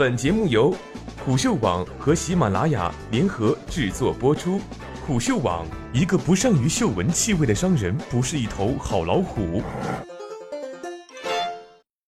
本节目由虎嗅网和喜马拉雅联合制作播出。虎嗅网：一个不善于嗅闻气味的商人，不是一头好老虎。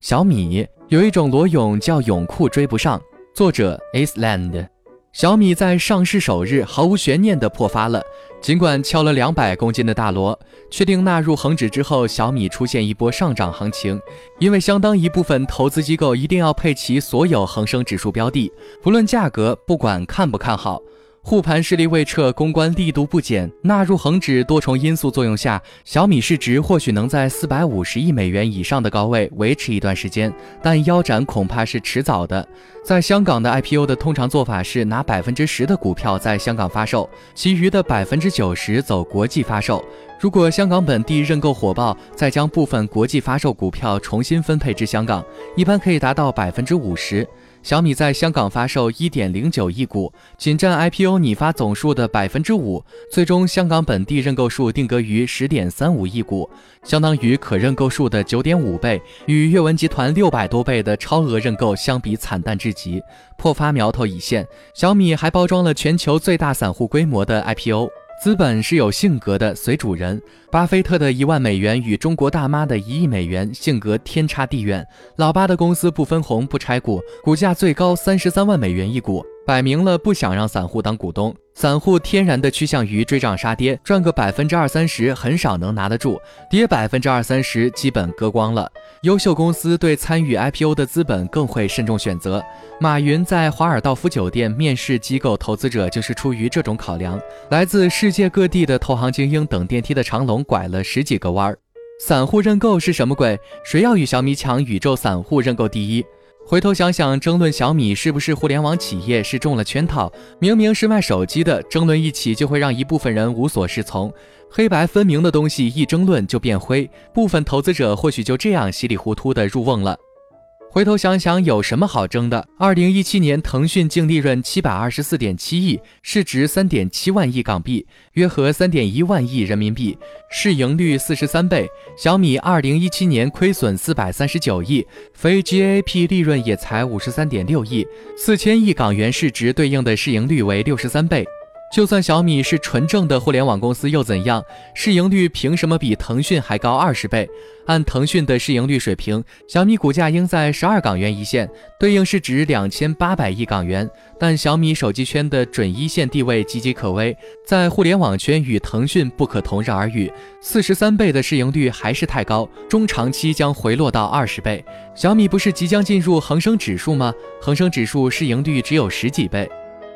小米有一种裸泳叫泳裤追不上。作者 Island。小米在上市首日毫无悬念地破发了。尽管敲了两百公斤的大锣，确定纳入恒指之后，小米出现一波上涨行情。因为相当一部分投资机构一定要配齐所有恒生指数标的，不论价格，不管看不看好。护盘势力未撤，公关力度不减，纳入恒指多重因素作用下，小米市值或许能在四百五十亿美元以上的高位维持一段时间，但腰斩恐怕是迟早的。在香港的 IPO 的通常做法是拿百分之十的股票在香港发售，其余的百分之九十走国际发售。如果香港本地认购火爆，再将部分国际发售股票重新分配至香港，一般可以达到百分之五十。小米在香港发售一点零九亿股，仅占 IPO 拟发总数的百分之五。最终，香港本地认购数定格于十点三五亿股，相当于可认购数的九点五倍，与阅文集团六百多倍的超额认购相比，惨淡至极，破发苗头已现。小米还包装了全球最大散户规模的 IPO。资本是有性格的，随主人。巴菲特的一万美元与中国大妈的一亿美元性格天差地远。老巴的公司不分红不拆股，股价最高三十三万美元一股。摆明了不想让散户当股东，散户天然的趋向于追涨杀跌，赚个百分之二三十很少能拿得住，跌百分之二三十基本割光了。优秀公司对参与 IPO 的资本更会慎重选择。马云在华尔道夫酒店面试机构投资者，就是出于这种考量。来自世界各地的投行精英等电梯的长龙拐了十几个弯儿。散户认购是什么鬼？谁要与小米抢宇宙散户认购第一？回头想想，争论小米是不是互联网企业是中了圈套。明明是卖手机的，争论一起就会让一部分人无所适从。黑白分明的东西一争论就变灰，部分投资者或许就这样稀里糊涂的入瓮了。回头想想，有什么好争的？二零一七年，腾讯净利润七百二十四点七亿，市值三点七万亿港币，约合三点一万亿人民币，市盈率四十三倍。小米二零一七年亏损四百三十九亿，非 GAP 利润也才五十三点六亿，四千亿港元市值对应的市盈率为六十三倍。就算小米是纯正的互联网公司又怎样？市盈率凭什么比腾讯还高二十倍？按腾讯的市盈率水平，小米股价应在十二港元一线，对应市值两千八百亿港元。但小米手机圈的准一线地位岌岌可危，在互联网圈与腾讯不可同日而语。四十三倍的市盈率还是太高，中长期将回落到二十倍。小米不是即将进入恒生指数吗？恒生指数市盈率只有十几倍。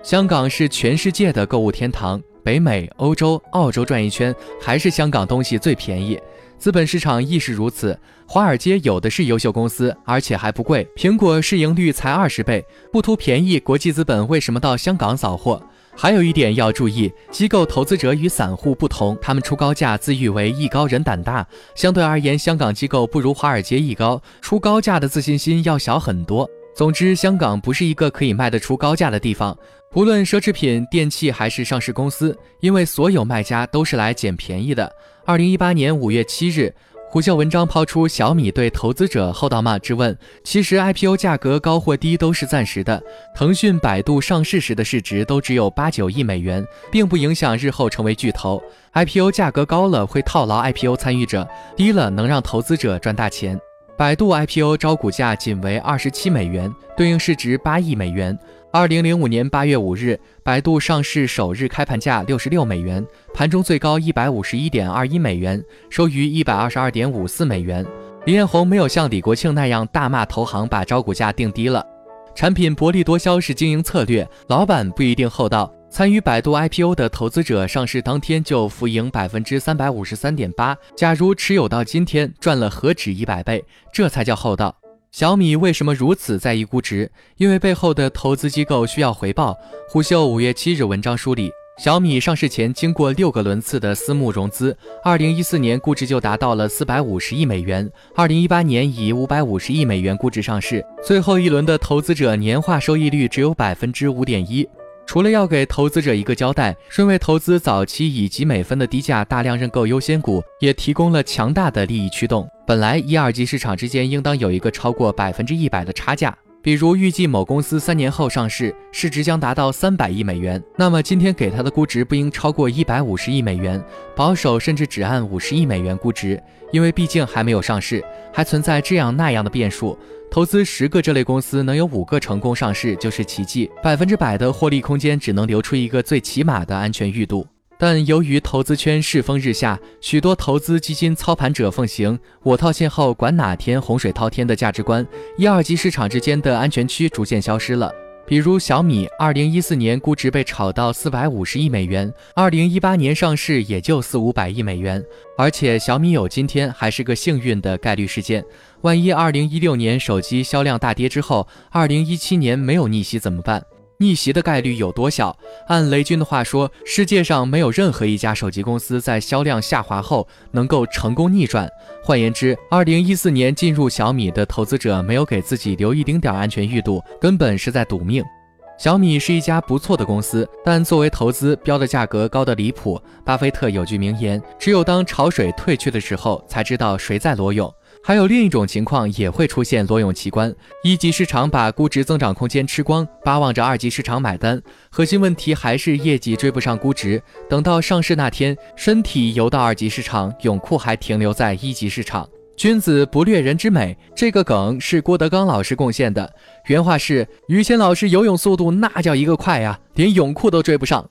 香港是全世界的购物天堂，北美、欧洲、澳洲转一圈，还是香港东西最便宜。资本市场亦是如此，华尔街有的是优秀公司，而且还不贵。苹果市盈率才二十倍，不图便宜，国际资本为什么到香港扫货？还有一点要注意，机构投资者与散户不同，他们出高价自誉为艺高人胆大，相对而言，香港机构不如华尔街艺高，出高价的自信心要小很多。总之，香港不是一个可以卖得出高价的地方，不论奢侈品、电器还是上市公司，因为所有卖家都是来捡便宜的。二零一八年五月七日，虎啸文章抛出小米对投资者厚道吗？质问：其实 IPO 价格高或低都是暂时的。腾讯、百度上市时的市值都只有八九亿美元，并不影响日后成为巨头。IPO 价格高了会套牢 IPO 参与者，低了能让投资者赚大钱。百度 IPO 招股价仅为二十七美元，对应市值八亿美元。二零零五年八月五日，百度上市首日开盘价六十六美元，盘中最高一百五十一点二一美元，收于一百二十二点五四美元。李彦宏没有像李国庆那样大骂投行把招股价定低了，产品薄利多销是经营策略，老板不一定厚道。参与百度 IPO 的投资者，上市当天就浮盈百分之三百五十三点八。假如持有到今天，赚了何止一百倍？这才叫厚道。小米为什么如此在意估值？因为背后的投资机构需要回报。虎嗅五月七日文章梳理，小米上市前经过六个轮次的私募融资，二零一四年估值就达到了四百五十亿美元，二零一八年以五百五十亿美元估值上市，最后一轮的投资者年化收益率只有百分之五点一。除了要给投资者一个交代，顺位投资早期以及美分的低价大量认购优先股，也提供了强大的利益驱动。本来一二级市场之间应当有一个超过百分之一百的差价。比如预计某公司三年后上市，市值将达到三百亿美元，那么今天给它的估值不应超过一百五十亿美元，保守甚至只按五十亿美元估值，因为毕竟还没有上市，还存在这样那样的变数。投资十个这类公司，能有五个成功上市就是奇迹，百分之百的获利空间只能留出一个最起码的安全裕度。但由于投资圈世风日下，许多投资基金操盘者奉行“我套现后管哪天洪水滔天”的价值观，一二级市场之间的安全区逐渐消失了。比如小米，二零一四年估值被炒到四百五十亿美元，二零一八年上市也就四五百亿美元。而且小米有今天还是个幸运的概率事件，万一二零一六年手机销量大跌之后，二零一七年没有逆袭怎么办？逆袭的概率有多小？按雷军的话说，世界上没有任何一家手机公司在销量下滑后能够成功逆转。换言之，二零一四年进入小米的投资者没有给自己留一丁点安全裕度，根本是在赌命。小米是一家不错的公司，但作为投资，标的价格高得离谱。巴菲特有句名言：只有当潮水退去的时候，才知道谁在裸泳。还有另一种情况也会出现裸泳奇观：一级市场把估值增长空间吃光，巴望着二级市场买单。核心问题还是业绩追不上估值。等到上市那天，身体游到二级市场，泳裤还停留在一级市场。君子不掠人之美，这个梗是郭德纲老师贡献的。原话是：于谦老师游泳速度那叫一个快呀，连泳裤都追不上。